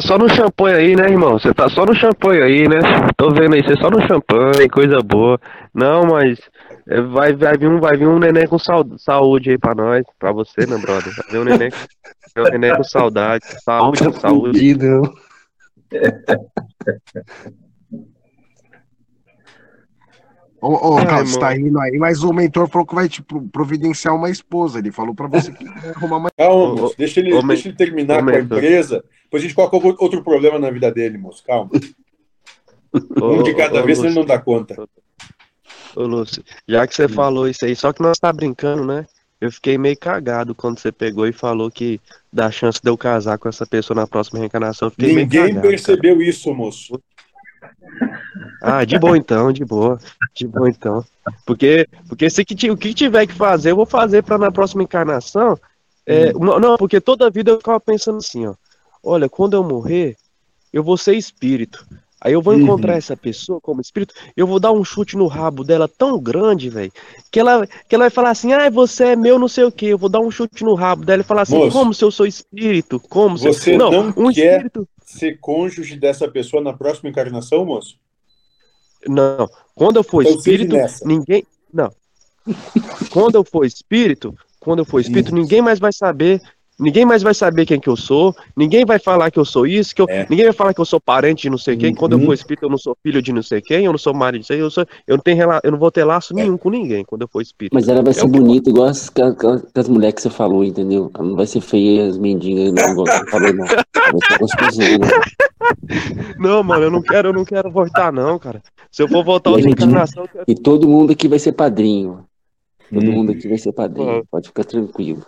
só no champanhe aí, né, irmão? Você tá só no champanhe aí, né? Tô vendo aí, você só no champanhe, coisa boa. Não, mas é, vai, vai, vir, um, vai vir um neném com saúde aí pra nós, pra você, meu brother. Vai vir um neném, um neném com saudade. Saúde, saúde. Ô, ô é, Carlos, tá indo aí, mas o mentor falou que vai te tipo, providenciar uma esposa. Ele falou pra você que vai arrumar uma Calma, moço, deixa ele, deixa ele terminar com a empresa. Depois a gente coloca outro problema na vida dele, moço. Calma. um de cada vez, ele não dá conta. Ô, Lúcio, já que você hum. falou isso aí, só que nós tá brincando, né? Eu fiquei meio cagado quando você pegou e falou que dá chance de eu casar com essa pessoa na próxima reencarnação. Ninguém cagado, percebeu cara. isso, moço. Ah, de boa então, de boa. De boa então. Porque, porque se que, o que tiver que fazer, eu vou fazer para na próxima encarnação. É, hum. Não, porque toda vida eu ficava pensando assim, ó. Olha, quando eu morrer, eu vou ser espírito. Aí eu vou encontrar uhum. essa pessoa como espírito, eu vou dar um chute no rabo dela tão grande, velho, que ela, que ela vai falar assim: ah, você é meu não sei o que. Eu vou dar um chute no rabo dela e falar assim: Moço, como se eu sou espírito? Como se Você não, não um quer espírito... ser cônjuge dessa pessoa na próxima encarnação, moço? Não. Quando eu for espírito, ninguém. Não. quando eu for espírito, quando eu for espírito, Isso. ninguém mais vai saber Ninguém mais vai saber quem que eu sou, ninguém vai falar que eu sou isso, que eu, é. ninguém vai falar que eu sou parente de não sei quem. Uhum. Quando eu for espírito, eu não sou filho de não sei quem, eu não sou marido de sei, eu sou, eu não tenho eu não vou ter laço é. nenhum com ninguém quando eu for espírito. Mas ela vai é ser bonita, igual as, as, mulheres que você falou, entendeu? Ela não vai ser feia as mendigas, não, não falei, não. Vai ser Não, mano, eu não quero, eu não quero voltar, não, cara. Se eu for voltar outra encarnação. E todo mundo aqui vai ser padrinho. Todo hum. mundo aqui vai ser padrinho. Pode ficar tranquilo.